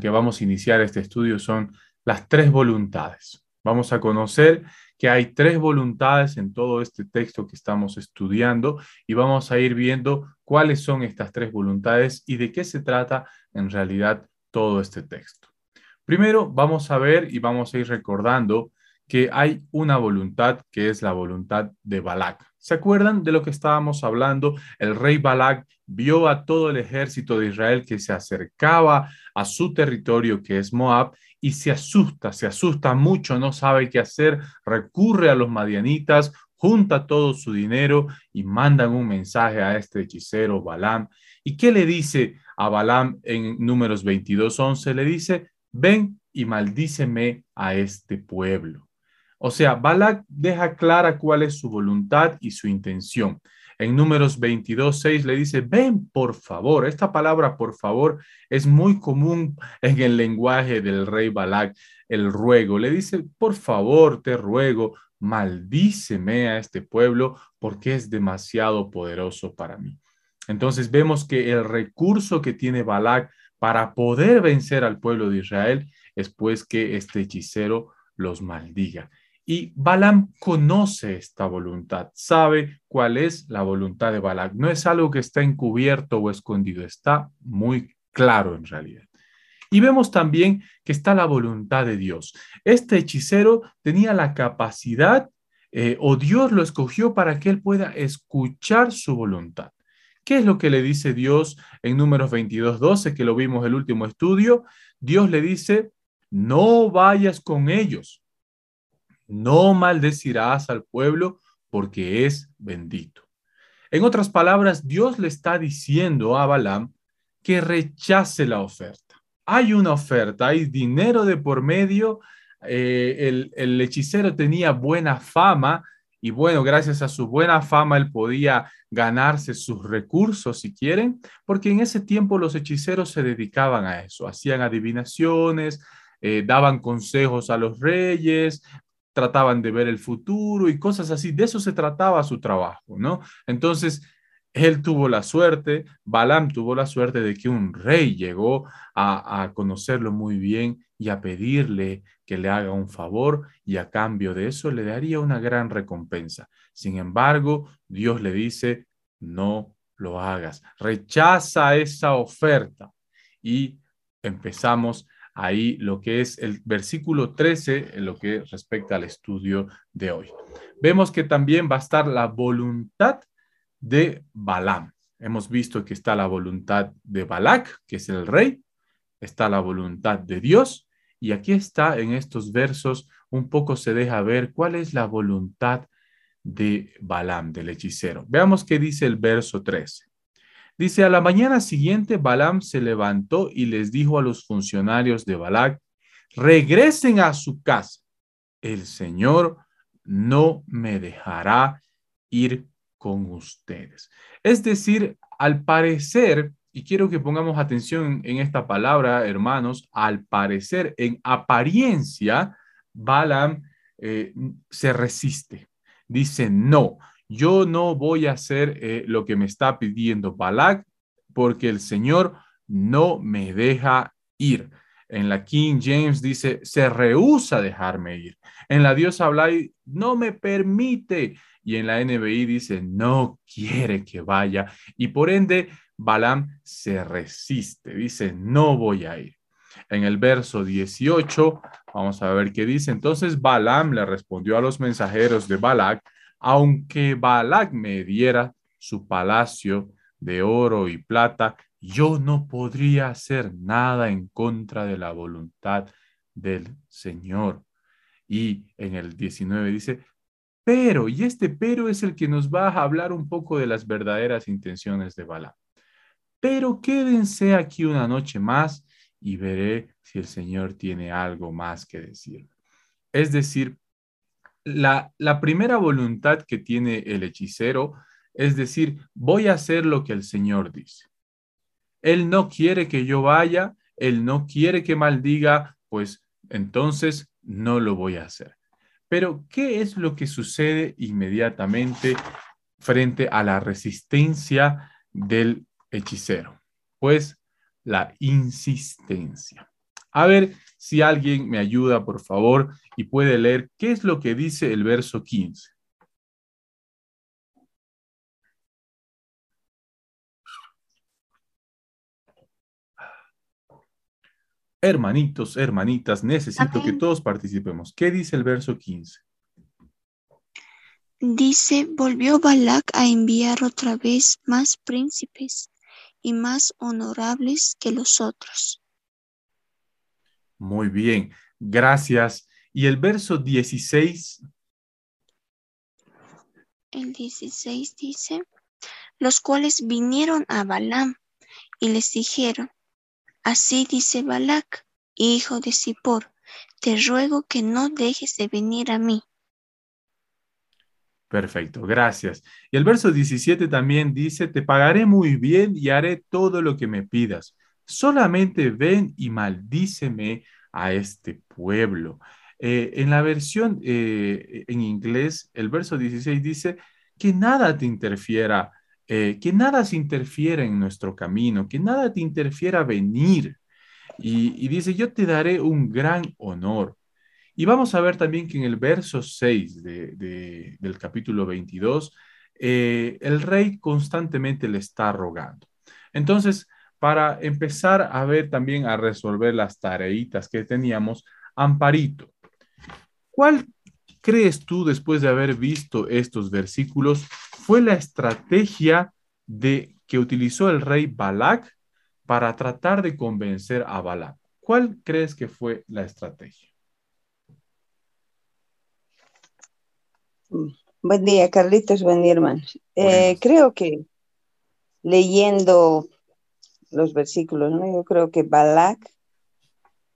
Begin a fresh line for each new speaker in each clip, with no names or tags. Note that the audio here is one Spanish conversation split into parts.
que vamos a iniciar este estudio son las tres voluntades. Vamos a conocer que hay tres voluntades en todo este texto que estamos estudiando y vamos a ir viendo cuáles son estas tres voluntades y de qué se trata en realidad todo este texto. Primero vamos a ver y vamos a ir recordando que hay una voluntad que es la voluntad de Balak. ¿Se acuerdan de lo que estábamos hablando? El rey Balak vio a todo el ejército de Israel que se acercaba a su territorio, que es Moab, y se asusta, se asusta mucho, no sabe qué hacer, recurre a los madianitas, junta todo su dinero y mandan un mensaje a este hechicero Balaam. ¿Y qué le dice a Balaam en números 22, 11? Le dice, ven y maldíceme a este pueblo. O sea, Balak deja clara cuál es su voluntad y su intención. En números 22, 6 le dice, ven por favor. Esta palabra por favor es muy común en el lenguaje del rey Balak, el ruego. Le dice, por favor, te ruego, maldíceme a este pueblo porque es demasiado poderoso para mí. Entonces vemos que el recurso que tiene Balak para poder vencer al pueblo de Israel es pues que este hechicero los maldiga. Y Balaam conoce esta voluntad, sabe cuál es la voluntad de Balaam. No es algo que está encubierto o escondido, está muy claro en realidad. Y vemos también que está la voluntad de Dios. Este hechicero tenía la capacidad eh, o Dios lo escogió para que él pueda escuchar su voluntad. ¿Qué es lo que le dice Dios en números 22, 12, que lo vimos el último estudio? Dios le dice, no vayas con ellos, no maldecirás al pueblo porque es bendito. En otras palabras, Dios le está diciendo a Balaam que rechace la oferta. Hay una oferta, hay dinero de por medio, eh, el, hechicero tenía buena fama y bueno, gracias a su buena fama él podía ganarse sus recursos si quieren, porque en ese tiempo los hechiceros se dedicaban a eso, hacían adivinaciones, eh, daban consejos a los reyes, trataban de ver el futuro y cosas así. De eso se trataba su trabajo, ¿no? Entonces, él tuvo la suerte, Balaam tuvo la suerte de que un rey llegó a, conocerlo muy bien y a pedirle que le haga un favor y a cambio de eso le daría una gran recompensa. Sin embargo, Dios le dice, no lo hagas, rechaza esa oferta. Y empezamos ahí lo que es el versículo 13, en lo que respecta al estudio de hoy. Vemos que también va a estar la voluntad de Balaam. Hemos visto que está la voluntad de Balak, que es el rey, está la voluntad de Dios, y aquí está en estos versos un poco se deja ver cuál es la voluntad de Balaam, del hechicero. Veamos qué dice el verso 13. Dice, a la mañana siguiente Balaam se levantó y les dijo a los funcionarios de Balac, regresen a su casa. El Señor no me dejará ir con ustedes. Es decir, al parecer, y quiero que pongamos atención en esta palabra, hermanos, al parecer, en apariencia, Balaam eh, se resiste. Dice, no, yo no voy a hacer eh, lo que me está pidiendo Balak porque el Señor no me deja ir. En la King James dice, se rehúsa dejarme ir. En la Dios habla y no me permite. Y en la NBI dice, no quiere que vaya. Y por ende, Balaam se resiste. Dice, no voy a ir. En el verso 18, vamos a ver qué dice. Entonces Balaam le respondió a los mensajeros de Balak, aunque Balak me diera su palacio de oro y plata, yo no podría hacer nada en contra de la voluntad del Señor. Y en el 19 dice, pero, y este pero es el que nos va a hablar un poco de las verdaderas intenciones de Balak. Pero quédense aquí una noche más y veré si el Señor tiene algo más que decir. Es decir, la, primera voluntad que tiene el hechicero es decir, voy a hacer lo que el Señor dice. Él no quiere que yo vaya, él no quiere que maldiga, pues entonces no lo voy a hacer. Pero, ¿qué es lo que sucede inmediatamente frente a la resistencia del hechicero? Pues la insistencia. A ver si alguien me ayuda, por favor, y puede leer qué es lo que dice el verso 15. Hermanitos, hermanitas, necesito que todos participemos. ¿Qué dice el verso 15?
Dice, volvió Balak a enviar otra vez más príncipes y más honorables que los otros.
Muy bien, gracias. ¿Y el verso 16?
El 16 dice, los cuales vinieron a Balaam y les dijeron, Así dice Balac, hijo de Zippor, te ruego que no dejes de venir a mí.
Perfecto, gracias. Y el verso 17 también dice, te pagaré muy bien y haré todo lo que me pidas. Solamente ven y maldíceme a este pueblo. Eh, en la versión eh, en inglés, el verso 16 dice, que nada te interfiera eh, que nada se interfiera en nuestro camino, que nada te interfiera venir. Y, dice, yo te daré un gran honor. Y vamos a ver también que en el verso 6 del capítulo 22, eh, el rey constantemente le está rogando. Entonces, para empezar a ver también a resolver las tareitas que teníamos, Amparito, ¿cuál crees tú después de haber visto estos versículos fue la estrategia de, que utilizó el rey Balak para tratar de convencer a Balak. ¿Cuál crees que fue la estrategia?
Buen día, Carlitos, buen día, hermano. Eh, creo que leyendo los versículos, ¿no? yo creo que Balak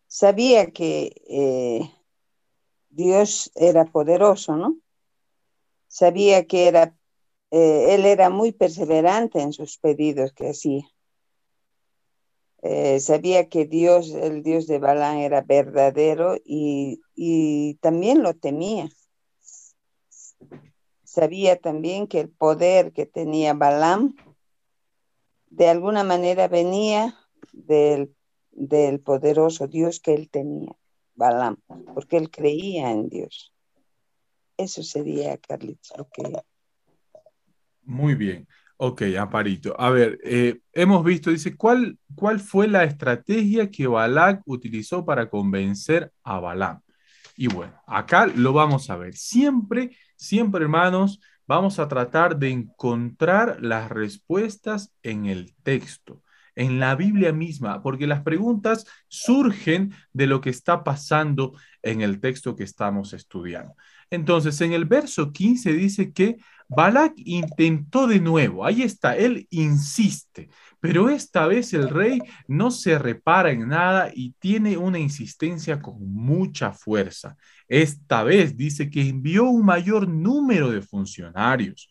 sabía que eh, Dios era poderoso, ¿no? Sabía que era eh, él era muy perseverante en sus pedidos que hacía. Eh, sabía que Dios, el Dios de Balán, era verdadero y, y también lo temía. Sabía también que el poder que tenía Balaam de alguna manera venía del, del poderoso Dios que él tenía, Balaam, porque él creía en Dios. Eso sería, Carlitos, lo que
muy bien. Ok, Amparito. A ver, eh, hemos visto, dice, ¿cuál, ¿cuál fue la estrategia que Balak utilizó para convencer a Balaam? Y bueno, acá lo vamos a ver. Siempre, siempre, hermanos, vamos a tratar de encontrar las respuestas en el texto, en la Biblia misma, porque las preguntas surgen de lo que está pasando en el texto que estamos estudiando. Entonces, en el verso 15 dice que Balak intentó de nuevo, ahí está, él insiste, pero esta vez el rey no se repara en nada y tiene una insistencia con mucha fuerza. Esta vez dice que envió un mayor número de funcionarios,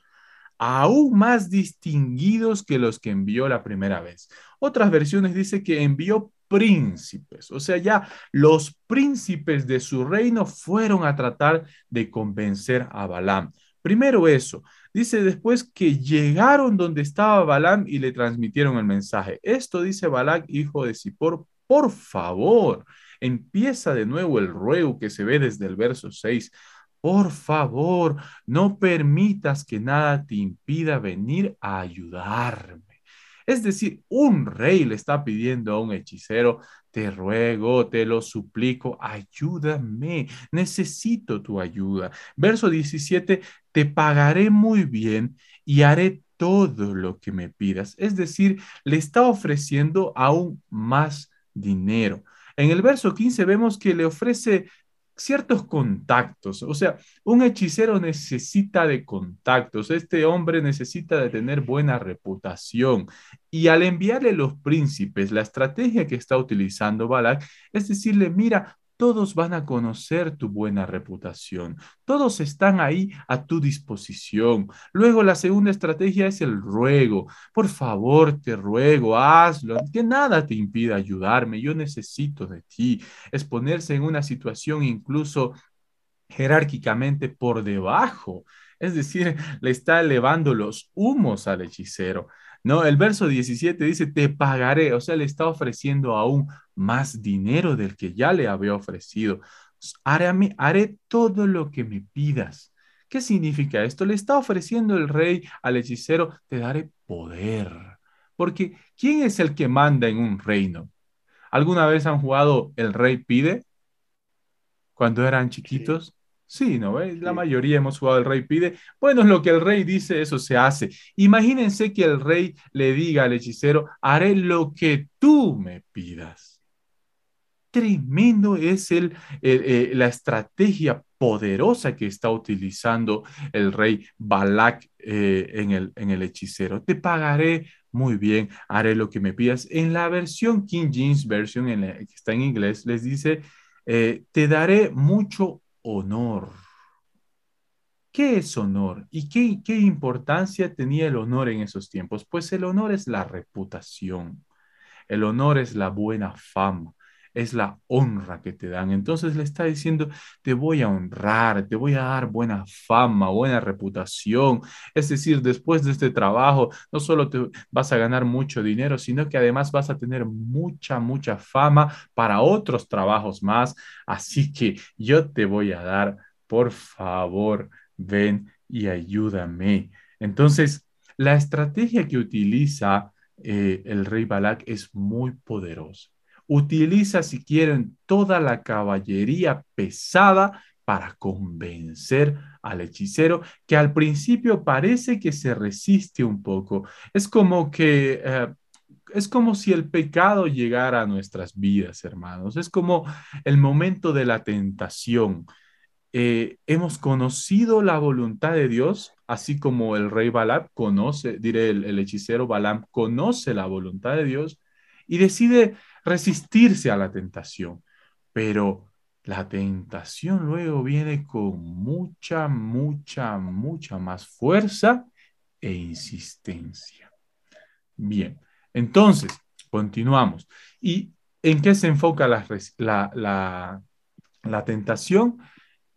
aún más distinguidos que los que envió la primera vez. Otras versiones dice que envió príncipes, o sea, ya los príncipes de su reino fueron a tratar de convencer a Balaam. Primero eso. Dice después que llegaron donde estaba Balaam y le transmitieron el mensaje. Esto dice Balac, hijo de Zippor, por favor. Empieza de nuevo el ruego que se ve desde el verso 6. Por favor, no permitas que nada te impida venir a ayudarme. Es decir, un rey le está pidiendo a un hechicero, te ruego, te lo suplico, ayúdame, necesito tu ayuda. Verso 17, te pagaré muy bien y haré todo lo que me pidas. Es decir, le está ofreciendo aún más dinero. En el verso 15 vemos que le ofrece ciertos contactos. O sea, un hechicero necesita de contactos. Este hombre necesita de tener buena reputación. Y al enviarle los príncipes, la estrategia que está utilizando Balak es decirle, mira, todos van a conocer tu buena reputación. Todos están ahí a tu disposición. Luego la segunda estrategia es el ruego. Por favor, te ruego, hazlo. Que nada te impida ayudarme. Yo necesito de ti. Es ponerse en una situación incluso jerárquicamente por debajo. Es decir, le está elevando los humos al hechicero. No, el verso 17 dice, te pagaré, o sea, le está ofreciendo aún más dinero del que ya le había ofrecido. Haré, haré todo lo que me pidas. ¿Qué significa esto? Le está ofreciendo el rey al hechicero, te daré poder. Porque ¿quién es el que manda en un reino? ¿Alguna vez han jugado El Rey Pide? Cuando eran chiquitos. Sí, ¿no? La mayoría hemos jugado el rey pide. Bueno, lo que el rey dice, eso se hace. Imagínense que el rey le diga al hechicero, haré lo que tú me pidas. Tremendo es el, eh, la estrategia poderosa que está utilizando el rey Balak eh, en, el, en el hechicero. Te pagaré muy bien, haré lo que me pidas. En la versión King James Version, en que está en inglés, les dice, eh, te daré mucho honor. ¿Qué es honor? ¿Y qué, qué importancia tenía el honor en esos tiempos? Pues el honor es la reputación, el honor es la buena fama, es la honra que te dan. Entonces le está diciendo, te voy a honrar, te voy a dar buena fama, buena reputación. Es decir, después de este trabajo, no solo te vas a ganar mucho dinero, sino que además vas a tener mucha, mucha fama para otros trabajos más. Así que yo te voy a dar, por favor, ven y ayúdame. Entonces, la estrategia que utiliza eh, el rey Balak es muy poderosa. Utiliza, si quieren, toda la caballería pesada para convencer al hechicero, que al principio parece que se resiste un poco. Es como que... Eh, es como si el pecado llegara a nuestras vidas, hermanos. Es como el momento de la tentación. Eh, hemos conocido la voluntad de Dios, así como el rey Balaam conoce, diré, el, hechicero Balaam conoce la voluntad de Dios y decide resistirse a la tentación. Pero la tentación luego viene con mucha, mucha, mucha más fuerza e insistencia. Bien, entonces, continuamos. ¿Y en qué se enfoca la, la, la tentación?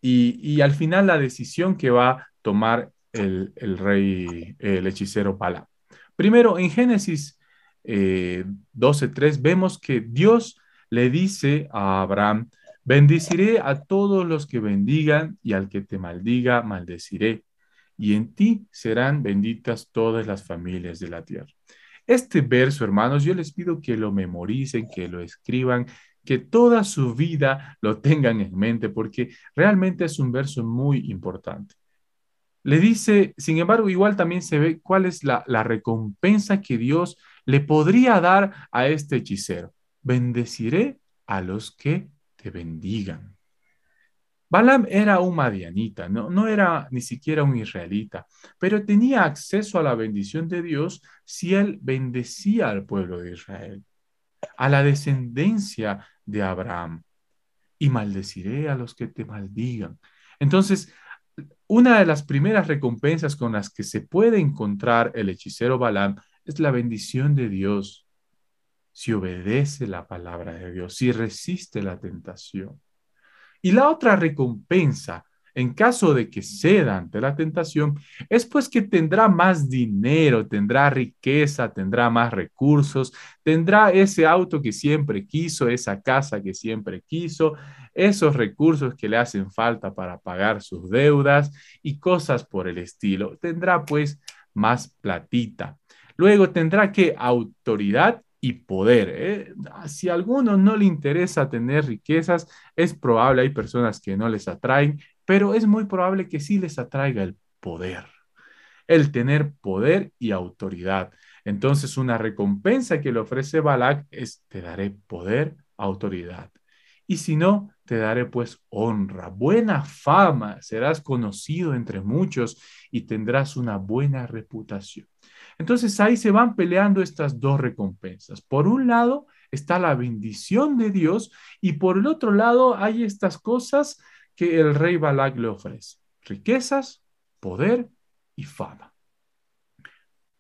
y, al final la decisión que va a tomar el, rey, el hechicero Pala. Primero, en Génesis 12.3 eh, vemos que Dios le dice a Abraham, bendeciré a todos los que bendigan y al que te maldiga, maldeciré. Y en ti serán benditas todas las familias de la tierra. Este verso, hermanos, yo les pido que lo memoricen, que lo escriban, que toda su vida lo tengan en mente, porque realmente es un verso muy importante. Le dice, sin embargo, igual también se ve cuál es la, recompensa que Dios le podría dar a este hechicero. Bendeciré a los que te bendigan. Balaam era un madianita, no, no era ni siquiera un israelita, pero tenía acceso a la bendición de Dios si él bendecía al pueblo de Israel a la descendencia de Abraham y maldeciré a los que te maldigan. Entonces, una de las primeras recompensas con las que se puede encontrar el hechicero Balaam es la bendición de Dios si obedece la palabra de Dios, si resiste la tentación. Y la otra recompensa en caso de que ceda ante la tentación, es pues que tendrá más dinero, tendrá riqueza, tendrá más recursos, tendrá ese auto que siempre quiso, esa casa que siempre quiso, esos recursos que le hacen falta para pagar sus deudas y cosas por el estilo. Tendrá pues más platita. Luego tendrá que autoridad y poder. ¿eh? Si a alguno no le interesa tener riquezas, es probable, hay personas que no les atraen pero es muy probable que sí les atraiga el poder, el tener poder y autoridad. Entonces, una recompensa que le ofrece Balak es, te daré poder, autoridad. Y si no, te daré pues honra, buena fama, serás conocido entre muchos y tendrás una buena reputación. Entonces ahí se van peleando estas dos recompensas. Por un lado está la bendición de Dios y por el otro lado hay estas cosas que el rey Balak le ofrece. Riquezas, poder y fama.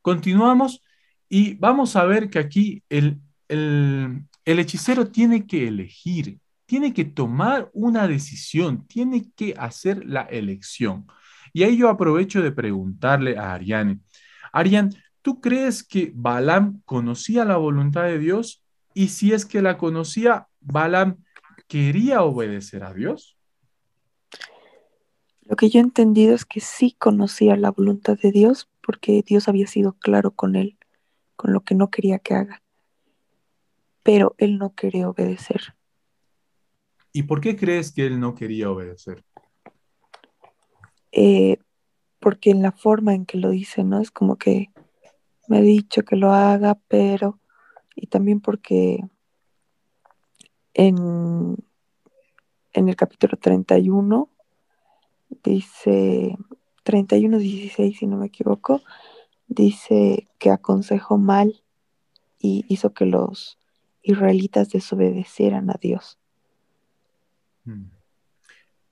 Continuamos y vamos a ver que aquí el, el, el hechicero tiene que elegir, tiene que tomar una decisión, tiene que hacer la elección. Y ahí yo aprovecho de preguntarle a Ariane, Ariane, ¿tú crees que Balaam conocía la voluntad de Dios? Y si es que la conocía, Balaam quería obedecer a Dios.
Lo que yo he entendido es que sí conocía la voluntad de Dios porque Dios había sido claro con él, con lo que no quería que haga. Pero él no quería obedecer.
¿Y por qué crees que él no quería obedecer?
Eh, porque en la forma en que lo dice, ¿no? Es como que me ha dicho que lo haga, pero... Y también porque en, en el capítulo 31 dice 31, 16, si no me equivoco, dice que aconsejó mal y hizo que los israelitas desobedecieran a Dios.
Hmm.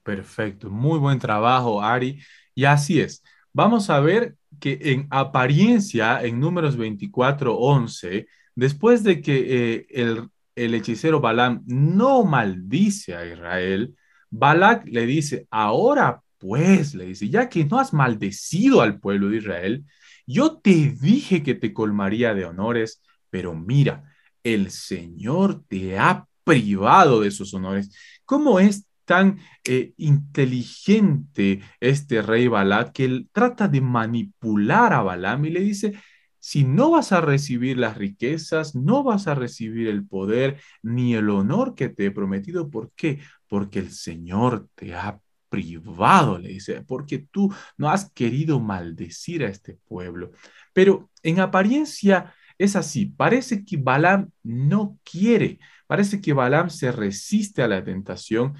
Perfecto, muy buen trabajo, Ari. Y así es. Vamos a ver que en apariencia, en números 24, 11, después de que eh, el, el hechicero Balaam no maldice a Israel, Balak le dice, ahora pues, le dice, ya que no has maldecido al pueblo de Israel, yo te dije que te colmaría de honores, pero mira, el Señor te ha privado de esos honores. ¿Cómo es tan eh, inteligente este rey Balak que él trata de manipular a Balaam y le dice, si no vas a recibir las riquezas, no vas a recibir el poder ni el honor que te he prometido. ¿Por qué? Porque el Señor te ha privado, le dice, porque tú no has querido maldecir a este pueblo. Pero en apariencia es así, parece que Balaam no quiere, parece que Balaam se resiste a la tentación,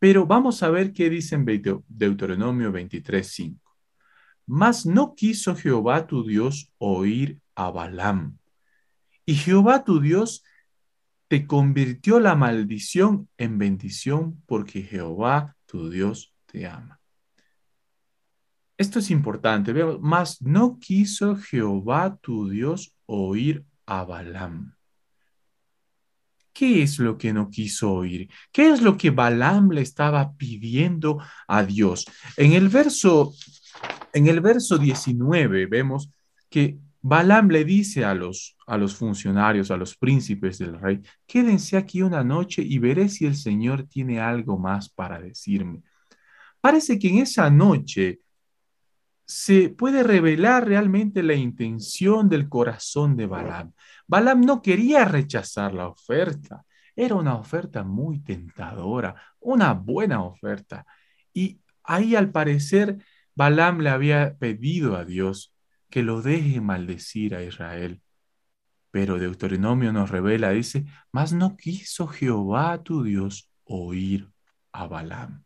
pero vamos a ver qué dice en Deuteronomio 23:5. Mas no quiso Jehová tu Dios oír a Balaam. Y Jehová tu Dios te convirtió la maldición en bendición porque Jehová tu Dios te ama. Esto es importante. Mas no quiso Jehová tu Dios oír a Balaam. ¿Qué es lo que no quiso oír? ¿Qué es lo que Balaam le estaba pidiendo a Dios? En el verso, en el verso 19 vemos que Balaam le dice a los, a los funcionarios, a los príncipes del rey, quédense aquí una noche y veré si el Señor tiene algo más para decirme. Parece que en esa noche se puede revelar realmente la intención del corazón de Balaam. Balaam no quería rechazar la oferta. Era una oferta muy tentadora, una buena oferta. Y ahí al parecer Balaam le había pedido a Dios que lo deje maldecir a Israel. Pero Deuteronomio nos revela, dice, mas no quiso Jehová tu Dios oír a Balaam.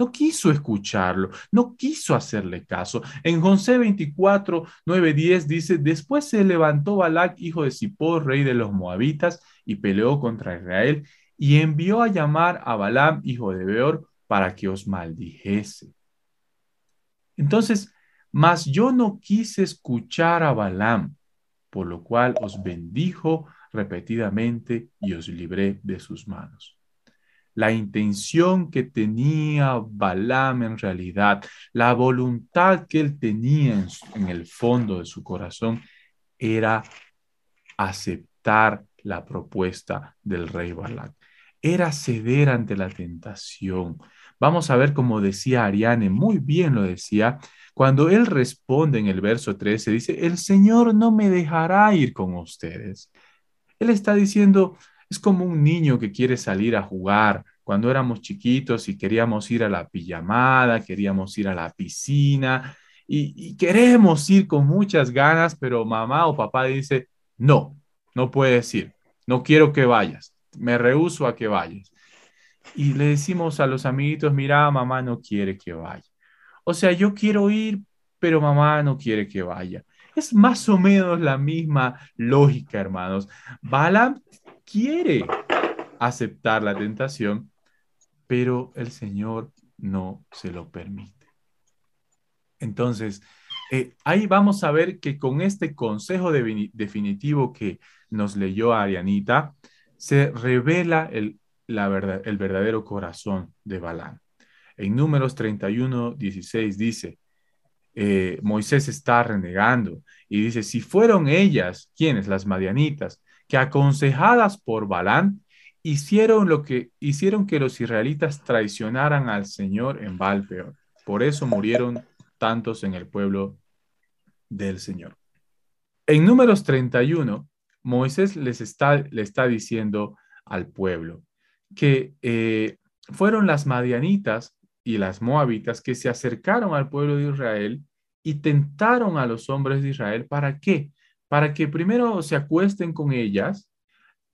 No quiso escucharlo, no quiso hacerle caso. En José 24, 9, 10 dice, después se levantó Balac, hijo de Zippor, rey de los moabitas, y peleó contra Israel, y envió a llamar a Balaam, hijo de Beor, para que os maldijese. Entonces, mas yo no quise escuchar a Balaam, por lo cual os bendijo repetidamente y os libré de sus manos la intención que tenía Balaam en realidad, la voluntad que él tenía en, el fondo de su corazón era aceptar la propuesta del rey Balac. Era ceder ante la tentación. Vamos a ver como decía Ariane, muy bien lo decía, cuando él responde en el verso 13, dice, el Señor no me dejará ir con ustedes. Él está diciendo, es como un niño que quiere salir a jugar cuando éramos chiquitos y queríamos ir a la pijamada, queríamos ir a la piscina y, queremos ir con muchas ganas, pero mamá o papá dice, no, no puedes ir, no quiero que vayas, me rehuso a que vayas. Y le decimos a los amiguitos, mira, mamá no quiere que vaya. O sea, yo quiero ir, pero mamá no quiere que vaya. Es más o menos la misma lógica, hermanos. Balaam quiere aceptar la tentación, pero el Señor no se lo permite. Entonces, eh, ahí vamos a ver que con este consejo definitivo que nos leyó Arianita, se revela el, la verdad, el verdadero corazón de Balán. En números 31, 16 dice, eh, Moisés está renegando y dice, si fueron ellas, ¿quiénes? Las madianitas, que aconsejadas por Balán, hicieron lo que hicieron que los israelitas traicionaran al Señor en Valpeor. Por eso murieron tantos en el pueblo del Señor. En números 31, Moisés les está, le está diciendo al pueblo que eh, fueron las madianitas y las moabitas que se acercaron al pueblo de Israel y tentaron a los hombres de Israel. ¿Para qué? Para que primero se acuesten con ellas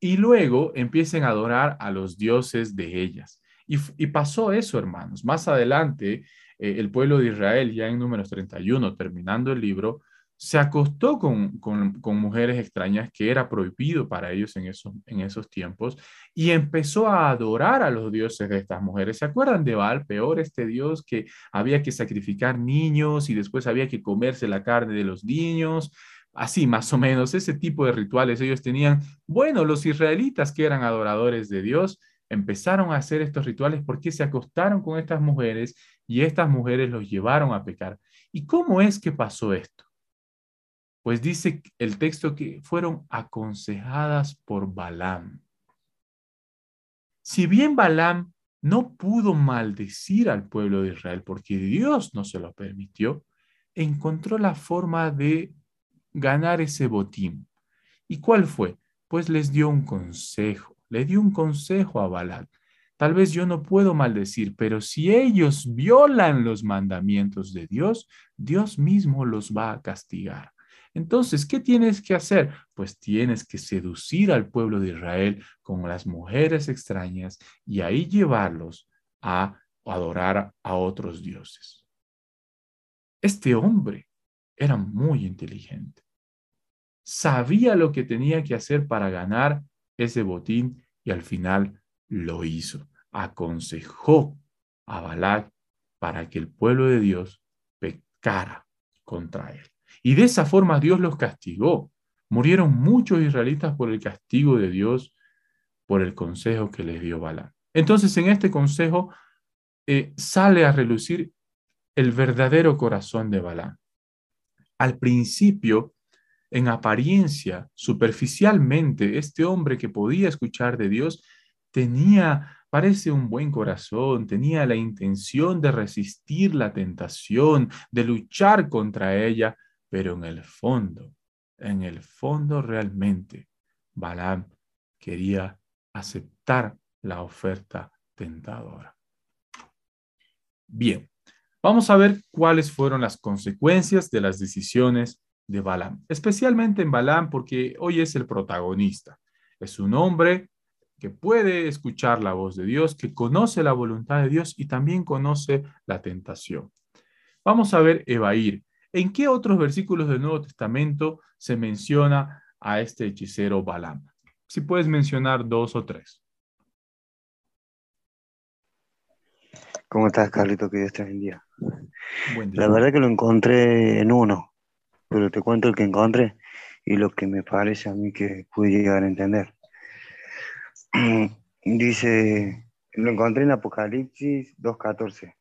y luego empiecen a adorar a los dioses de ellas. Y, pasó eso, hermanos. Más adelante, eh, el pueblo de Israel, ya en números 31, terminando el libro, se acostó con, mujeres extrañas que era prohibido para ellos en esos, en esos tiempos y empezó a adorar a los dioses de estas mujeres. ¿Se acuerdan de Baal, peor este dios que había que sacrificar niños y después había que comerse la carne de los niños? Así, más o menos, ese tipo de rituales ellos tenían. Bueno, los israelitas que eran adoradores de Dios empezaron a hacer estos rituales porque se acostaron con estas mujeres y estas mujeres los llevaron a pecar. ¿Y cómo es que pasó esto? Pues dice el texto que fueron aconsejadas por Balaam. Si bien Balaam no pudo maldecir al pueblo de Israel porque Dios no se lo permitió, encontró la forma de ganar ese botín. ¿Y cuál fue? Pues les dio un consejo, le dio un consejo a Balaam. Tal vez yo no puedo maldecir, pero si ellos violan los mandamientos de Dios, Dios mismo los va a castigar. Entonces, ¿qué tienes que hacer? Pues tienes que seducir al pueblo de Israel con las mujeres extrañas y ahí llevarlos a adorar a otros dioses. Este hombre era muy inteligente. Sabía lo que tenía que hacer para ganar ese botín y al final lo hizo. Aconsejó a Balac para que el pueblo de Dios pecara contra él. Y de esa forma Dios los castigó. Murieron muchos israelitas por el castigo de Dios, por el consejo que les dio Balaam. Entonces en este consejo eh, sale a relucir el verdadero corazón de Balaam. Al principio, en apariencia, superficialmente, este hombre que podía escuchar de Dios tenía, parece un buen corazón, tenía la intención de resistir la tentación, de luchar contra ella, pero en el fondo, en el fondo realmente, Balaam quería aceptar la oferta tentadora. Bien, vamos a ver cuáles fueron las consecuencias de las decisiones de Balaam, especialmente en Balaam porque hoy es el protagonista. Es un hombre que puede escuchar la voz de Dios, que conoce la voluntad de Dios y también conoce la tentación. Vamos a ver Evair. ¿En qué otros versículos del Nuevo Testamento se menciona a este hechicero Balaam? Si puedes mencionar dos o tres.
¿Cómo estás, Carlito? Que Dios te bendiga. La verdad que lo encontré en uno, pero te cuento el que encontré y lo que me parece a mí que pude llegar a entender. Dice, lo encontré en Apocalipsis 2.14,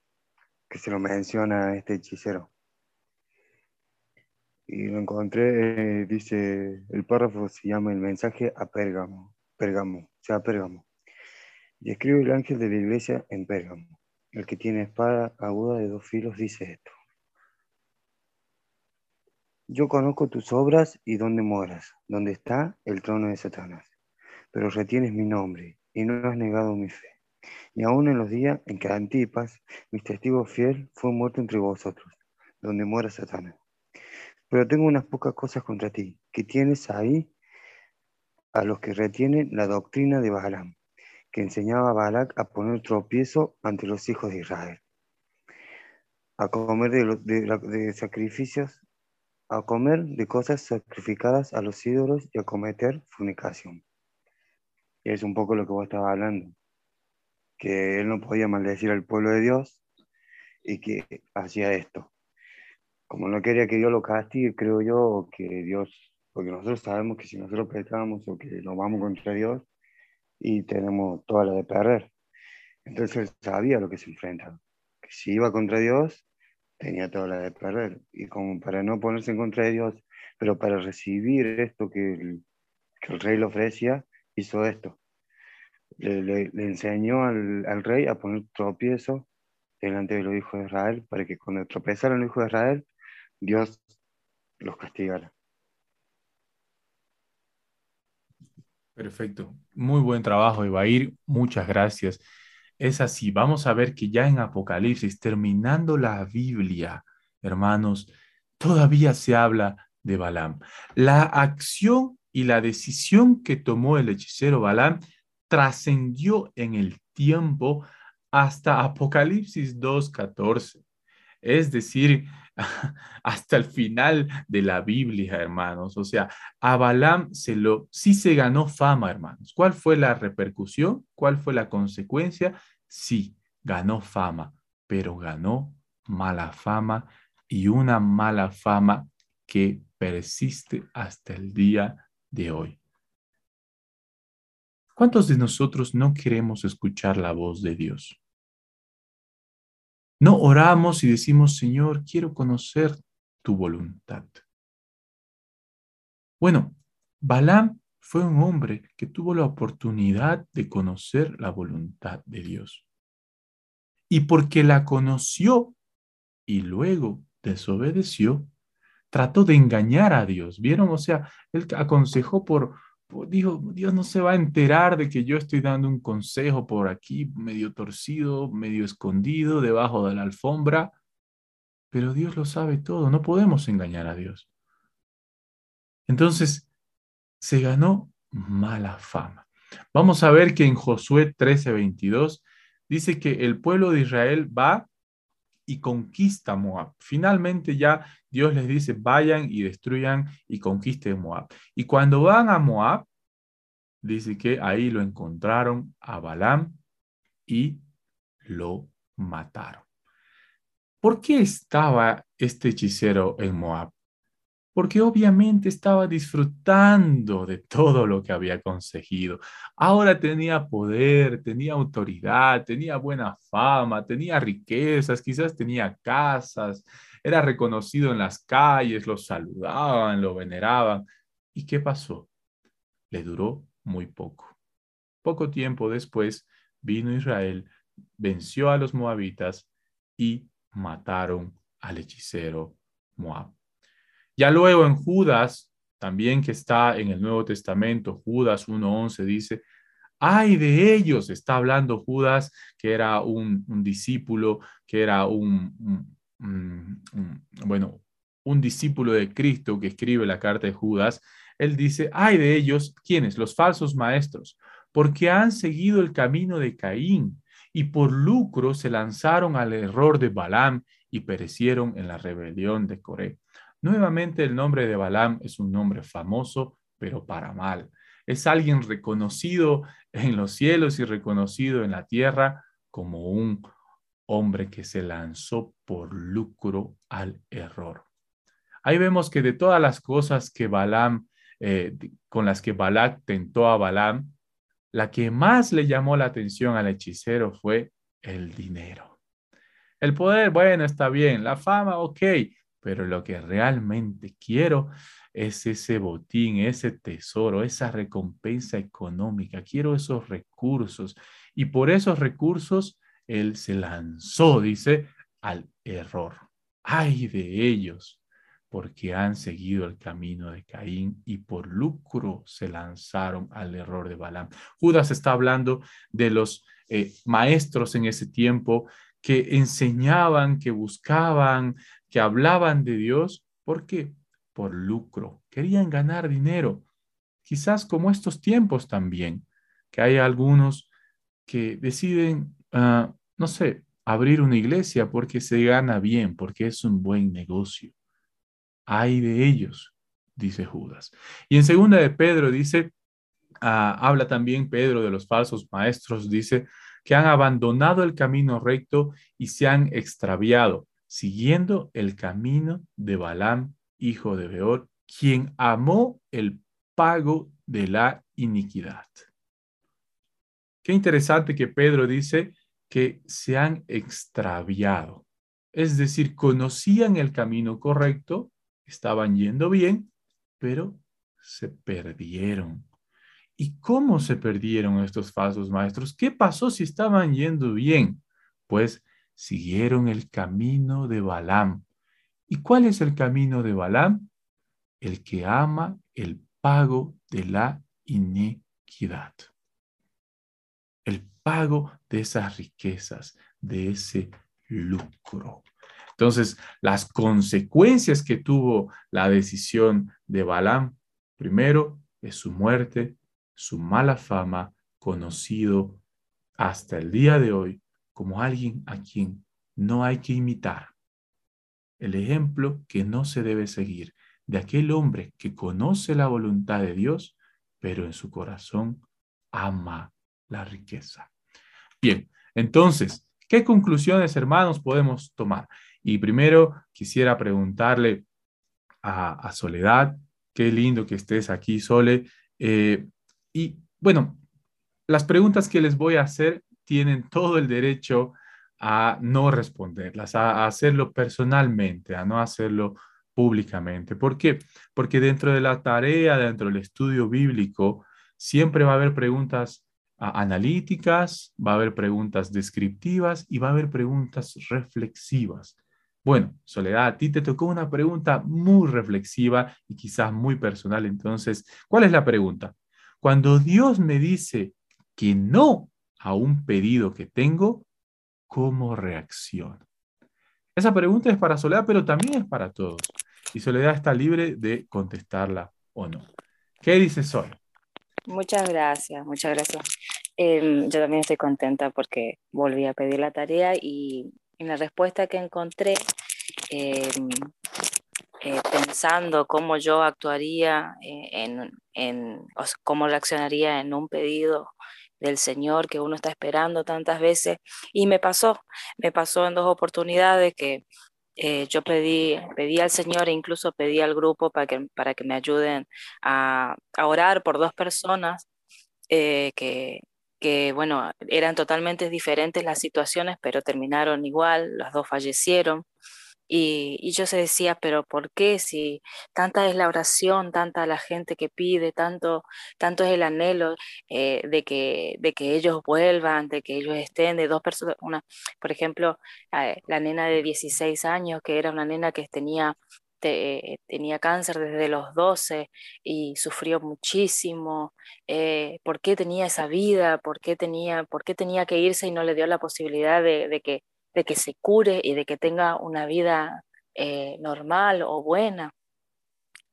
que se lo menciona este hechicero y lo encontré, eh, dice, el párrafo se llama El mensaje a Pérgamo, Pérgamo, o sea, Pérgamo. Y escribe el ángel de la iglesia en Pérgamo. El que tiene espada aguda de dos filos dice esto. Yo conozco tus obras y dónde moras, donde está el trono de Satanás. Pero retienes mi nombre y no has negado mi fe. Y aún en los días en que Antipas, mi testigo fiel, fue muerto entre vosotros, donde muera Satanás. Pero tengo unas pocas cosas contra ti, que tienes ahí a los que retienen la doctrina de Balaam, que enseñaba a Balac a poner tropiezo ante los hijos de Israel, a comer de, sacrificios, a comer de cosas sacrificadas a los ídolos y a cometer fornicación. es un poco lo que vos estabas hablando, que él no podía maldecir al pueblo de Dios y que hacía esto como no quería que Dios lo castigue, creo yo, que Dios, porque nosotros sabemos que si nosotros pecamos o que nos vamos contra Dios y tenemos toda la de perder. Entonces él sabía lo que se enfrenta, que si iba contra Dios, tenía toda la de perder. Y como para no ponerse en contra de Dios, pero para recibir esto que el, rey le ofrecía, hizo esto. Le, enseñó al, rey a poner tropiezo delante de los hijos de Israel, para que cuando tropezaran los hijos de Israel, Dios los castigara.
Perfecto. Muy buen trabajo, Ibair. Muchas gracias. Es así. Vamos a ver que ya en Apocalipsis, terminando la Biblia, hermanos, todavía se habla de Balaam. La acción y la decisión que tomó el hechicero Balaam trascendió en el tiempo hasta Apocalipsis 2.14. Es decir, hasta el final de la Biblia, hermanos. O sea, a Balaam se lo, sí se ganó fama, hermanos. ¿Cuál fue la repercusión? ¿Cuál fue la consecuencia? Sí, ganó fama, pero ganó mala fama y una mala fama que persiste hasta el día de hoy. ¿Cuántos de nosotros no queremos escuchar la voz de Dios? No oramos y decimos, Señor, quiero conocer tu voluntad. Bueno, Balaam fue un hombre que tuvo la oportunidad de conocer la voluntad de Dios. Y porque la conoció y luego desobedeció, trató de engañar a Dios. ¿Vieron? O sea, él aconsejó por, dijo, Dios no se va a enterar de que yo estoy dando un consejo por aquí, medio torcido, medio escondido, debajo de la alfombra, pero Dios lo sabe todo, no podemos engañar a Dios. Entonces, se ganó mala fama. Vamos a ver que en Josué 13:22 dice que el pueblo de Israel va y conquista Moab. Finalmente ya Dios les dice, vayan y destruyan y conquisten Moab. Y cuando van a Moab, dice que ahí lo encontraron a Balaam y lo mataron. ¿Por qué estaba este hechicero en Moab? Porque obviamente estaba disfrutando de todo lo que había conseguido. Ahora tenía poder, tenía autoridad, tenía buena fama, tenía riquezas, quizás tenía casas, era reconocido en las calles, lo saludaban, lo veneraban. ¿Y qué pasó? Le duró muy poco. Poco tiempo después vino Israel, venció a los moabitas y mataron al hechicero Moab. Ya luego en Judas, también que está en el Nuevo Testamento, Judas 1.11 dice, ay de ellos, está hablando Judas, que era un, discípulo, que era un, bueno, un discípulo de Cristo que escribe la carta de Judas. Él dice, ay de ellos, ¿quiénes? Los falsos maestros, porque han seguido el camino de Caín y por lucro se lanzaron al error de Balaam y perecieron en la rebelión de Coré. Nuevamente el nombre de Balaam es un nombre famoso, pero para mal. Es alguien reconocido en los cielos y reconocido en la tierra como un hombre que se lanzó por lucro al error. Ahí vemos que de todas las cosas que Balaam, eh, con las que Balak tentó a Balaam, la que más le llamó la atención al hechicero fue el dinero. El poder, bueno, está bien. La fama, ok pero lo que realmente quiero es ese botín, ese tesoro, esa recompensa económica. Quiero esos recursos. Y por esos recursos, él se lanzó, dice, al error. Ay de ellos, porque han seguido el camino de Caín y por lucro se lanzaron al error de Balaam. Judas está hablando de los eh, maestros en ese tiempo que enseñaban, que buscaban que hablaban de Dios, ¿por qué? Por lucro, querían ganar dinero. Quizás como estos tiempos también, que hay algunos que deciden, ah, no sé, abrir una iglesia porque se gana bien, porque es un buen negocio. Hay de ellos, dice Judas. Y en segunda de Pedro dice, ah, habla también Pedro de los falsos maestros, dice que han abandonado el camino recto y se han extraviado siguiendo el camino de Balaam, hijo de Beor, quien amó el pago de la iniquidad. Qué interesante que Pedro dice que se han extraviado. Es decir, conocían el camino correcto, estaban yendo bien, pero se perdieron. ¿Y cómo se perdieron estos falsos maestros? ¿Qué pasó si estaban yendo bien? Pues siguieron el camino de Balaam. ¿Y cuál es el camino de Balaam? El que ama el pago de la iniquidad. El pago de esas riquezas, de ese lucro. Entonces, las consecuencias que tuvo la decisión de Balaam, primero, es su muerte, su mala fama, conocido hasta el día de hoy como alguien a quien no hay que imitar. El ejemplo que no se debe seguir de aquel hombre que conoce la voluntad de Dios, pero en su corazón ama la riqueza. Bien, entonces, ¿qué conclusiones, hermanos, podemos tomar? Y primero quisiera preguntarle a, Soledad, qué lindo que estés aquí, Sole. Eh, y bueno, las preguntas que les voy a hacer tienen todo el derecho a no responderlas, a, hacerlo personalmente, a no hacerlo públicamente. ¿Por qué? Porque dentro de la tarea, dentro del estudio bíblico, siempre va a haber preguntas analíticas, va a haber preguntas descriptivas y va a haber preguntas reflexivas. Bueno, Soledad, a ti te tocó una pregunta muy reflexiva y quizás muy personal. Entonces, ¿cuál es la pregunta? Cuando Dios me dice que no a un pedido que tengo, ¿cómo reacciono? Esa pregunta es para Soledad, pero también es para todos. Y Soledad está libre de contestarla o no. ¿Qué dice Sol?
Muchas gracias, muchas gracias. Em, yo también estoy contenta porque volví a pedir la tarea y en la respuesta que encontré, em, eh, pensando cómo yo actuaría eh, en, en cómo reaccionaría en un pedido del Señor que uno está esperando tantas veces. Y me pasó, me pasó en dos oportunidades que eh, yo pedí, pedí al Señor e incluso pedí al grupo para que, para que me ayuden a, orar por dos personas que, que, bueno, eran totalmente diferentes las situaciones, pero terminaron igual, las dos fallecieron. Y, yo se decía, pero ¿por qué si tanta es la oración, tanta la gente que pide, tanto, tanto es el anhelo eh, de, que, de que ellos vuelvan, de que ellos estén, de dos personas, una, por ejemplo, eh, la nena de 16 años, que era una nena que tenía tenía cáncer desde los 12 y sufrió muchísimo, eh, por qué tenía esa vida, por qué tenía, por qué tenía que irse y no le dio la posibilidad de que de que se cure y de que tenga una vida eh, normal o buena.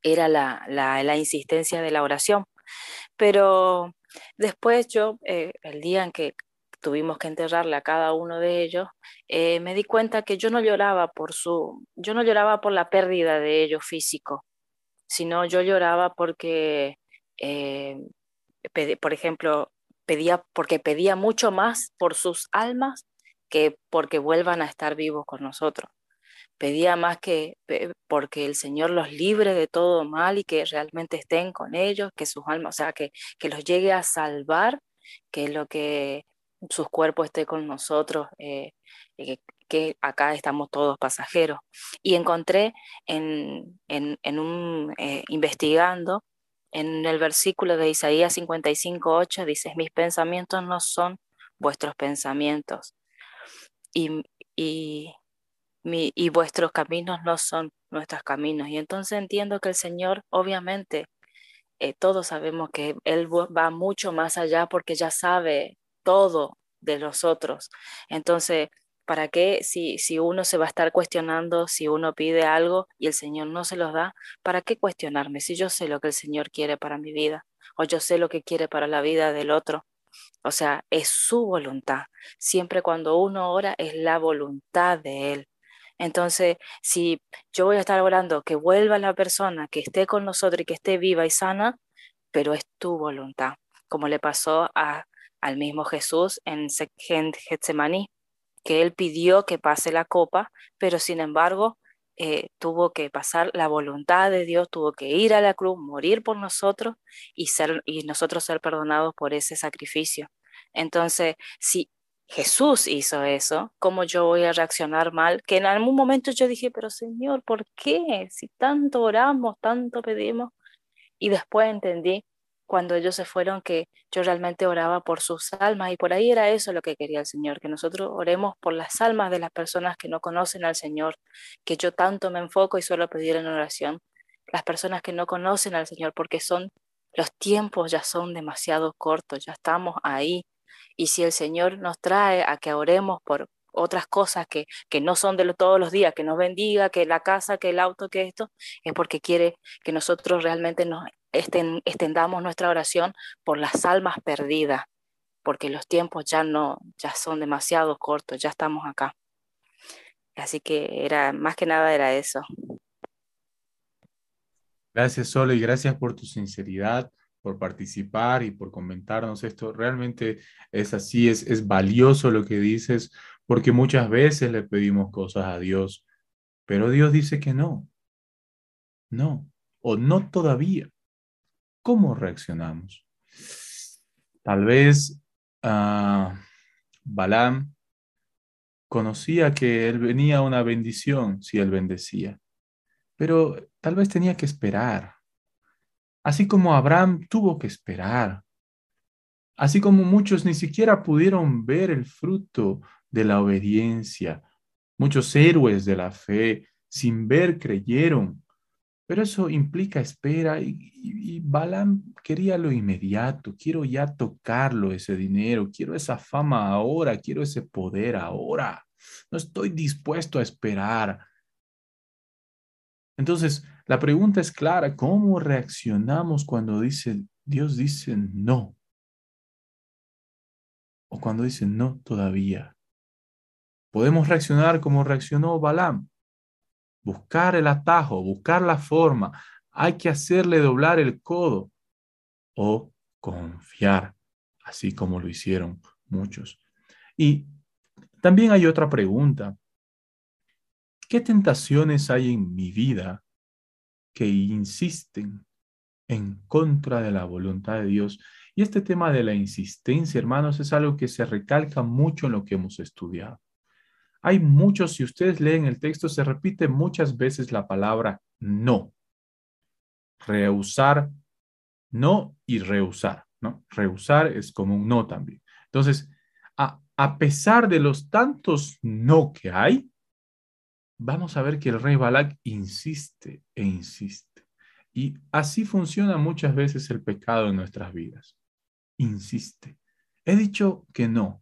Era la, la, insistencia de la oración. Pero después yo, eh, el día en que tuvimos que enterrarle a cada uno de ellos, eh, me di cuenta que yo no lloraba por su, yo no lloraba por la pérdida de ellos físico, sino yo lloraba porque, por ejemplo, pedía, porque pedía mucho más por sus almas que porque vuelvan a estar vivos con nosotros. Pedía más que porque el Señor los libre de todo mal y que realmente estén con ellos, que sus almas, o sea, que, que los llegue a salvar, que lo que sus cuerpos esté con nosotros, eh, que, acá estamos todos pasajeros. Y encontré en, en, un, eh, investigando, en el versículo de Isaías 55.8, dice, mis pensamientos no son vuestros pensamientos, y, y, vuestros caminos no son nuestros caminos. Y entonces entiendo que el Señor, obviamente, eh, todos sabemos que Él va mucho más allá porque ya sabe todo de los otros. Entonces, ¿para qué si, si uno se va a estar cuestionando, si uno pide algo y el Señor no se los da, ¿para qué cuestionarme si yo sé lo que el Señor quiere para mi vida o yo sé lo que quiere para la vida del otro? O sea, es su voluntad. Siempre cuando uno ora es la voluntad de Él. Entonces, si yo voy a estar orando que vuelva la persona, que esté con nosotros y que esté viva y sana, pero es tu voluntad, como le pasó a, al mismo Jesús en Getsemaní, que él pidió que pase la copa, pero sin embargo eh, tuvo que pasar la voluntad de Dios, tuvo que ir a la cruz, morir por nosotros y, ser, y nosotros ser perdonados por ese sacrificio. Entonces, si Jesús hizo eso, ¿cómo yo voy a reaccionar mal? Que en algún momento yo dije, pero Señor, ¿por qué? Si tanto oramos, tanto pedimos. Y después entendí cuando ellos se fueron que yo realmente oraba por sus almas y por ahí era eso lo que quería el Señor, que nosotros oremos por las almas de las personas que no conocen al Señor, que yo tanto me enfoco y suelo pedir en oración, las personas que no conocen al Señor, porque son los tiempos ya son demasiado cortos, ya estamos ahí. Y si el Señor nos trae a que oremos por otras cosas que, que no son de todos los días, que nos bendiga, que la casa, que el auto, que esto, es porque quiere que nosotros realmente nos extendamos nuestra oración por las almas perdidas, porque los tiempos ya no, ya son demasiado cortos, ya estamos acá. Así que era, más que nada era eso.
Gracias, Solo, y gracias por tu sinceridad por participar y por comentarnos esto. Realmente es así, es, es valioso lo que dices, porque muchas veces le pedimos cosas a Dios, pero Dios dice que no. No, o no todavía. ¿Cómo reaccionamos? Tal vez uh, Balaam conocía que él venía una bendición si él bendecía, pero tal vez tenía que esperar así como Abraham tuvo que esperar, así como muchos ni siquiera pudieron ver el fruto de la obediencia. Muchos héroes de la fe sin ver creyeron, pero eso implica espera y, y, Balaam quería lo inmediato, quiero ya tocarlo ese dinero, quiero esa fama ahora, quiero ese poder ahora, no estoy dispuesto a esperar. Entonces, la pregunta es clara, ¿cómo reaccionamos cuando dice, Dios dice no? O cuando dice no todavía. Podemos reaccionar como reaccionó Balaam. Buscar el atajo, buscar la forma. Hay que hacerle doblar el codo. O confiar, así como lo hicieron muchos. Y también hay otra pregunta. ¿Qué tentaciones hay en mi vida que insisten en contra de la voluntad de Dios. Y este tema de la insistencia, hermanos, es algo que se recalca mucho en lo que hemos estudiado. Hay muchos, si ustedes leen el texto, se repite muchas veces la palabra no. Rehusar, no y rehusar, ¿no? Rehusar es como un no también. Entonces, a, a pesar de los tantos no que hay, vamos a ver que el rey Balak insiste e insiste. Y así funciona muchas veces el pecado en nuestras vidas. Insiste. He dicho que no.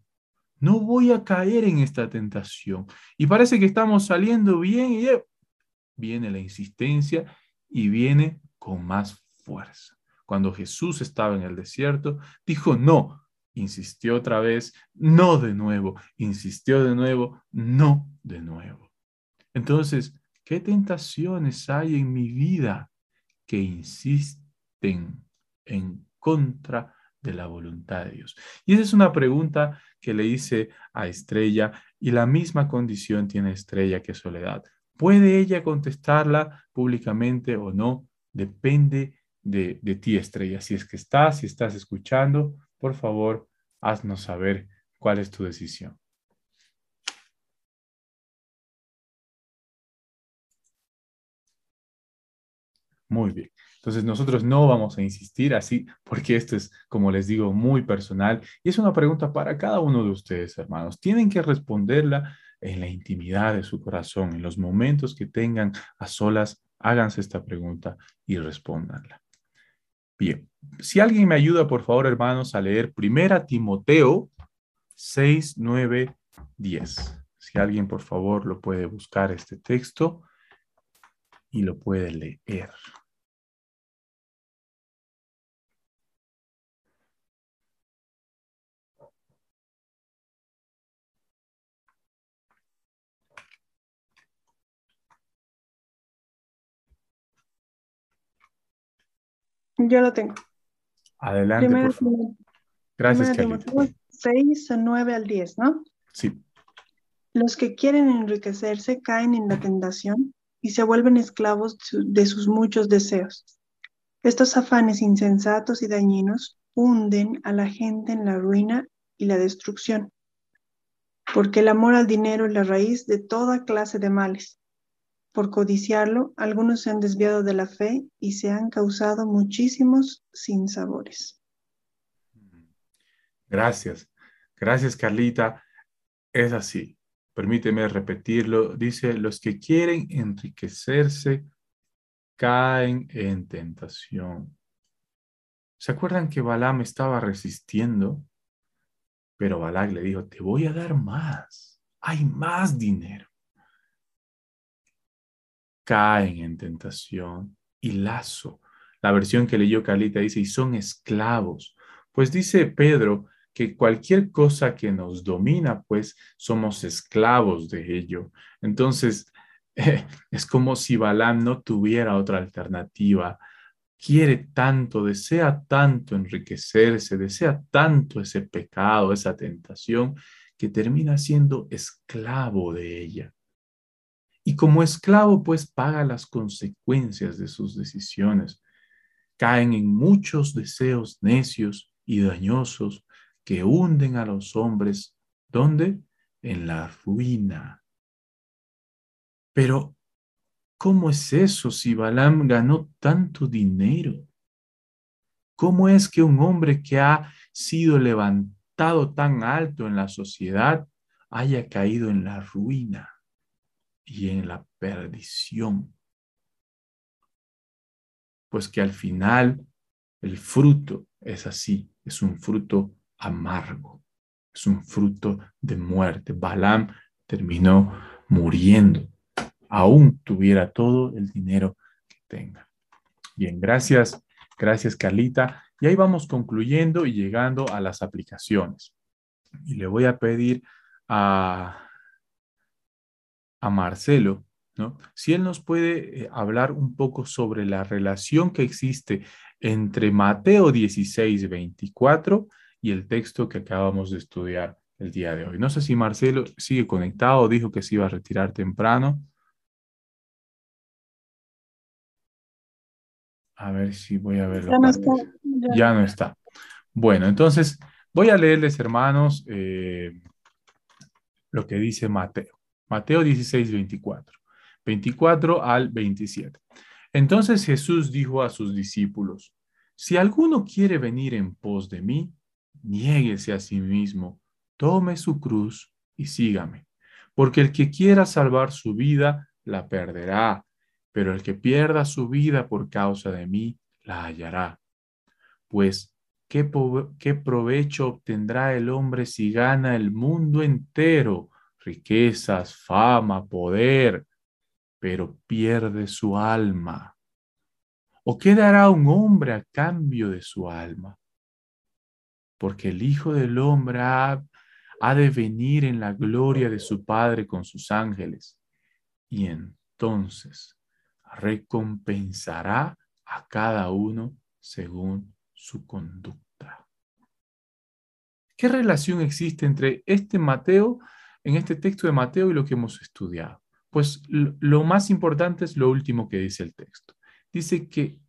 No voy a caer en esta tentación. Y parece que estamos saliendo bien y viene la insistencia y viene con más fuerza. Cuando Jesús estaba en el desierto, dijo no. Insistió otra vez, no de nuevo. Insistió de nuevo, no de nuevo. Entonces, ¿qué tentaciones hay en mi vida que insisten en contra de la voluntad de Dios? Y esa es una pregunta que le hice a Estrella y la misma condición tiene Estrella que Soledad. ¿Puede ella contestarla públicamente o no? Depende de, de ti, Estrella. Si es que estás, si estás escuchando, por favor, haznos saber cuál es tu decisión. Muy bien. Entonces nosotros no vamos a insistir así porque esto es, como les digo, muy personal y es una pregunta para cada uno de ustedes, hermanos. Tienen que responderla en la intimidad de su corazón, en los momentos que tengan a solas, háganse esta pregunta y respóndanla. Bien, si alguien me ayuda, por favor, hermanos, a leer Primera Timoteo 6, 9, 10. Si alguien, por favor, lo puede buscar este texto y lo puede leer.
Yo lo tengo.
Adelante, por favor. Gracias, Kelly.
6, 9 al 10, ¿no?
Sí.
Los que quieren enriquecerse caen en la tentación y se vuelven esclavos de sus muchos deseos. Estos afanes insensatos y dañinos hunden a la gente en la ruina y la destrucción, porque el amor al dinero es la raíz de toda clase de males. Por codiciarlo, algunos se han desviado de la fe y se han causado muchísimos sinsabores.
Gracias. Gracias, Carlita. Es así. Permíteme repetirlo. Dice, los que quieren enriquecerse caen en tentación. ¿Se acuerdan que Balaam estaba resistiendo? Pero Balac le dijo, te voy a dar más. Hay más dinero caen en tentación y lazo. La versión que leyó Carlita dice, y son esclavos. Pues dice Pedro que cualquier cosa que nos domina, pues somos esclavos de ello. Entonces, es como si Balaam no tuviera otra alternativa. Quiere tanto, desea tanto enriquecerse, desea tanto ese pecado, esa tentación, que termina siendo esclavo de ella. Como esclavo, pues paga las consecuencias de sus decisiones. Caen en muchos deseos necios y dañosos que hunden a los hombres. ¿Dónde? En la ruina. Pero, ¿cómo es eso si Balaam ganó tanto dinero? ¿Cómo es que un hombre que ha sido levantado tan alto en la sociedad haya caído en la ruina? Y en la perdición. Pues que al final el fruto es así, es un fruto amargo, es un fruto de muerte. Balaam terminó muriendo, aún tuviera todo el dinero que tenga. Bien, gracias, gracias Carlita. Y ahí vamos concluyendo y llegando a las aplicaciones. Y le voy a pedir a a Marcelo, ¿no? Si él nos puede eh, hablar un poco sobre la relación que existe entre Mateo 16, 24 y el texto que acabamos de estudiar el día de hoy. No sé si Marcelo sigue conectado, dijo que se iba a retirar temprano. A ver si voy a ver.
Ya no está.
Ya. no está. Bueno, entonces voy a leerles, hermanos, eh, lo que dice Mateo. Mateo 16, 24. 24 al 27. Entonces Jesús dijo a sus discípulos, si alguno quiere venir en pos de mí, niéguese a sí mismo, tome su cruz y sígame. Porque el que quiera salvar su vida, la perderá, pero el que pierda su vida por causa de mí, la hallará. Pues, ¿qué, qué provecho obtendrá el hombre si gana el mundo entero? Riquezas, fama, poder, pero pierde su alma. ¿O qué dará un hombre a cambio de su alma? Porque el Hijo del Hombre ha, ha de venir en la gloria de su Padre con sus ángeles, y entonces recompensará a cada uno según su conducta. ¿Qué relación existe entre este Mateo en este texto de Mateo y lo que hemos estudiado? Pues lo más importante es lo último que dice el texto. Dice que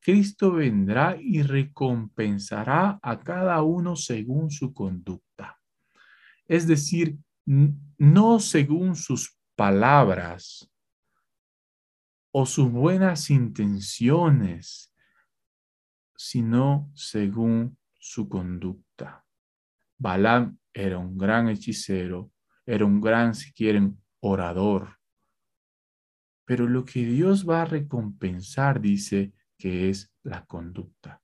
Cristo vendrá y recompensará a cada uno según su conducta. Es decir, no según sus palabras o sus buenas intenciones, sino según su conducta. Balaam era un gran hechicero, era un gran, si quieren, orador. Pero lo que Dios va a recompensar, dice, que es la conducta,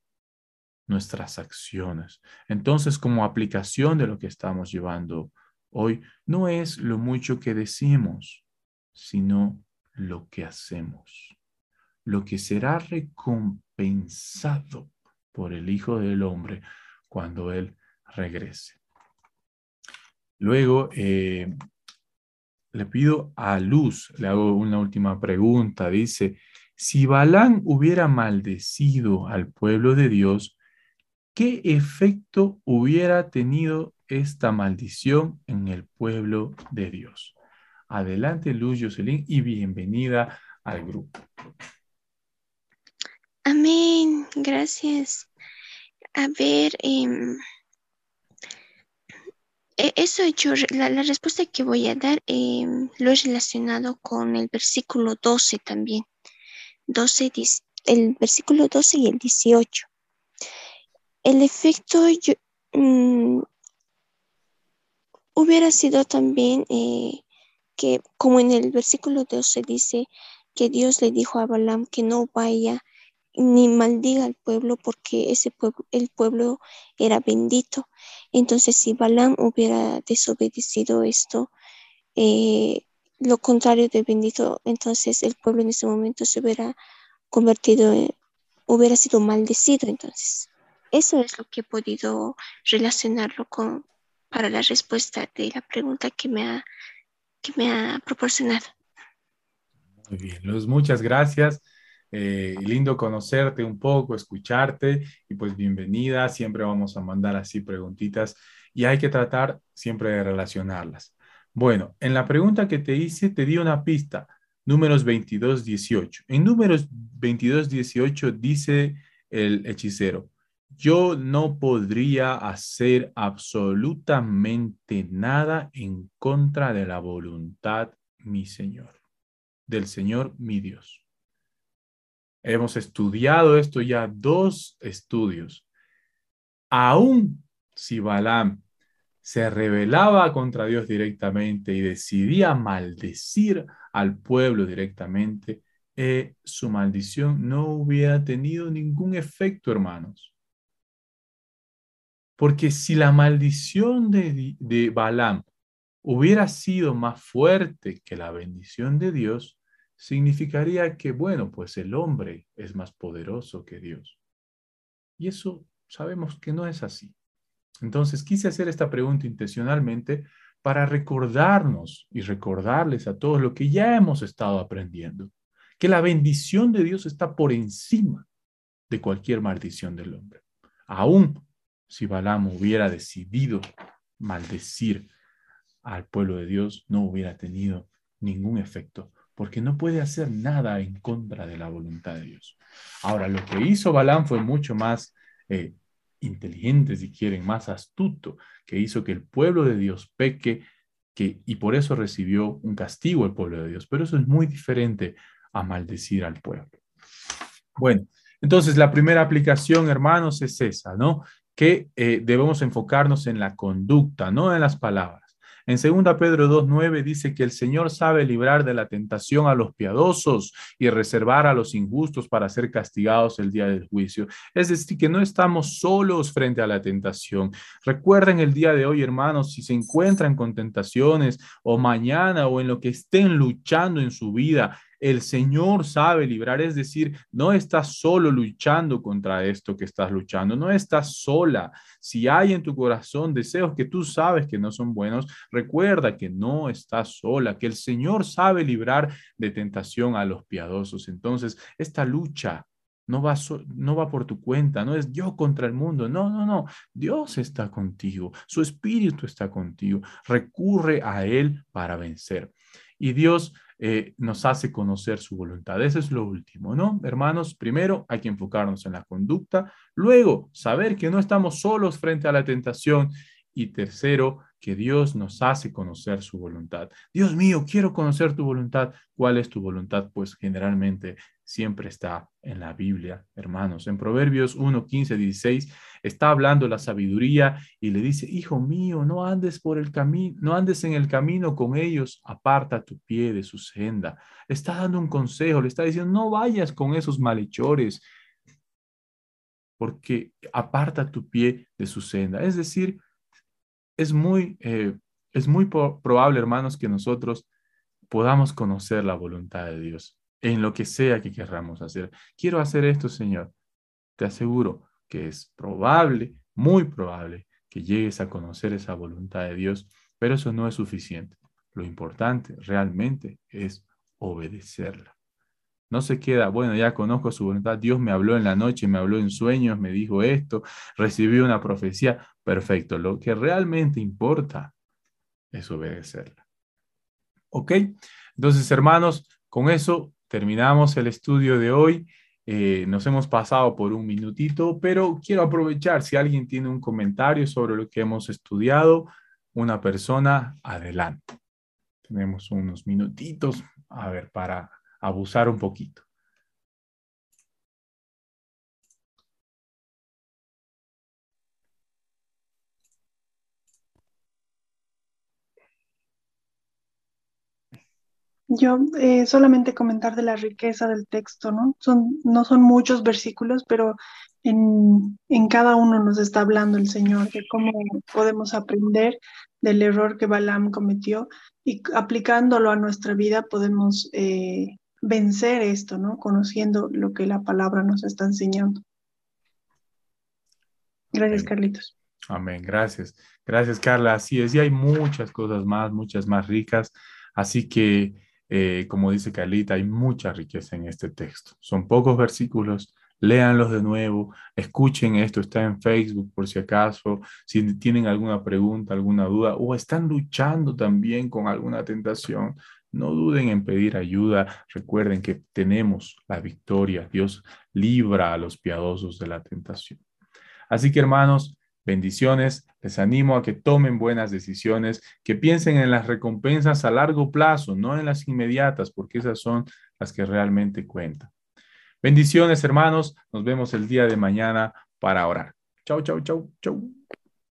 nuestras acciones. Entonces, como aplicación de lo que estamos llevando hoy, no es lo mucho que decimos, sino lo que hacemos, lo que será recompensado por el Hijo del Hombre cuando Él regrese. Luego, eh, le pido a Luz, le hago una última pregunta. Dice, si Balán hubiera maldecido al pueblo de Dios, ¿qué efecto hubiera tenido esta maldición en el pueblo de Dios? Adelante, Luz Jocelyn, y bienvenida al grupo.
Amén, gracias. A ver, em, eso hecho, la, la, respuesta que voy a dar em, lo he relacionado con el versículo 12 también. 12, el versículo 12 y el 18. El efecto yo, mm, hubiera sido también eh, que, como en el versículo 12 dice, que Dios le dijo a Balaam que no vaya ni maldiga al pueblo porque ese pueblo, el pueblo era bendito. Entonces, si Balaam hubiera desobedecido esto, eh, lo contrario de bendito, entonces el pueblo en ese momento se hubiera convertido, en, hubiera sido maldecido. Entonces, eso es lo que he podido relacionarlo con para la respuesta de la pregunta que me ha, que me ha proporcionado.
Muy bien, Luz, muchas gracias. Eh, lindo conocerte un poco, escucharte y pues bienvenida. Siempre vamos a mandar así preguntitas y hay que tratar siempre de relacionarlas. Bueno, en la pregunta que te hice te di una pista, números 22, 18. En números 22, 18 dice el hechicero, yo no podría hacer absolutamente nada en contra de la voluntad, mi Señor, del Señor, mi Dios. Hemos estudiado esto ya dos estudios. Aún si Balaam se rebelaba contra Dios directamente y decidía maldecir al pueblo directamente, eh, su maldición no hubiera tenido ningún efecto, hermanos. Porque si la maldición de, de Balaam hubiera sido más fuerte que la bendición de Dios, significaría que, bueno, pues el hombre es más poderoso que Dios. Y eso sabemos que no es así. Entonces quise hacer esta pregunta intencionalmente para recordarnos y recordarles a todos lo que ya hemos estado aprendiendo, que la bendición de Dios está por encima de cualquier maldición del hombre. Aún si Balaam hubiera decidido maldecir al pueblo de Dios, no hubiera tenido ningún efecto, porque no puede hacer nada en contra de la voluntad de Dios. Ahora, lo que hizo Balaam fue mucho más eh, inteligente, si quieren, más astuto, que hizo que el pueblo de Dios peque que, y por eso recibió un castigo el pueblo de Dios. Pero eso es muy diferente a maldecir al pueblo. Bueno, entonces la primera aplicación, hermanos, es esa, ¿no? que eh, debemos enfocarnos en la conducta, no en las palabras. En 2 Pedro 2.9 dice que el Señor sabe librar de la tentación a los piadosos y reservar a los injustos para ser castigados el día del juicio. Es decir, que no estamos solos frente a la tentación. Recuerden el día de hoy, hermanos, si se encuentran con tentaciones o mañana o en lo que estén luchando en su vida, el Señor sabe librar, es decir, no estás solo luchando contra esto que estás luchando, no estás sola. Si hay en tu corazón deseos que tú sabes que no son buenos, recuerda que no estás sola, que el Señor sabe librar de tentación a los piadosos. Entonces, esta lucha no va, no va por tu cuenta, no es yo contra el mundo, no, no, no, Dios está contigo, su espíritu está contigo, recurre a Él para vencer. Y Dios eh, nos hace conocer su voluntad. Eso es lo último, ¿no? Hermanos, primero hay que enfocarnos en la conducta, luego saber que no estamos solos frente a la tentación y tercero, que Dios nos hace conocer su voluntad. Dios mío, quiero conocer tu voluntad. ¿Cuál es tu voluntad? Pues generalmente siempre está en la Biblia, hermanos. En Proverbios 1, 15, 16 está hablando la sabiduría y le dice, hijo mío, no andes por el camino, no andes en el camino con ellos, aparta tu pie de su senda. está dando un consejo, le está diciendo, no vayas con esos malhechores, porque aparta tu pie de su senda. Es decir, es muy, eh, es muy probable, hermanos, que nosotros podamos conocer la voluntad de Dios en lo que sea que querramos hacer. Quiero hacer esto, Señor. Te aseguro que es probable, muy probable, que llegues a conocer esa voluntad de Dios, pero eso no es suficiente. Lo importante realmente es obedecerla. No se queda, bueno, ya conozco su voluntad, Dios me habló en la noche, me habló en sueños, me dijo esto, recibí una profecía, perfecto. Lo que realmente importa es obedecerla. ¿Ok? Entonces, hermanos, con eso terminamos el estudio de hoy. Eh, nos hemos pasado por un minutito, pero quiero aprovechar si alguien tiene un comentario sobre lo que hemos estudiado, una persona adelante. Tenemos unos minutitos, a ver, para abusar un poquito.
Yo eh, solamente comentar de la riqueza del texto, ¿no? Son, no son muchos versículos, pero en, en, cada uno nos está hablando el Señor de cómo podemos aprender del error que Balaam cometió y aplicándolo a nuestra vida podemos eh, vencer esto, ¿no? Conociendo lo que la palabra nos está enseñando. Gracias, Carlitos.
Amén, gracias. Gracias, Carla. Así es, y hay muchas cosas más, muchas más ricas. Así que eh, como dice Carlita, hay mucha riqueza en este texto. Son pocos versículos, léanlos de nuevo, escuchen esto, está en Facebook por si acaso, si tienen alguna pregunta, alguna duda o están luchando también con alguna tentación, no duden en pedir ayuda. Recuerden que tenemos la victoria. Dios libra a los piadosos de la tentación. Así que hermanos, Bendiciones, les animo a que tomen buenas decisiones, que piensen en las recompensas a largo plazo, no en las inmediatas, porque esas son las que realmente cuentan. Bendiciones, hermanos. Nos vemos el día de mañana para orar. Chau, chau, chau, chau.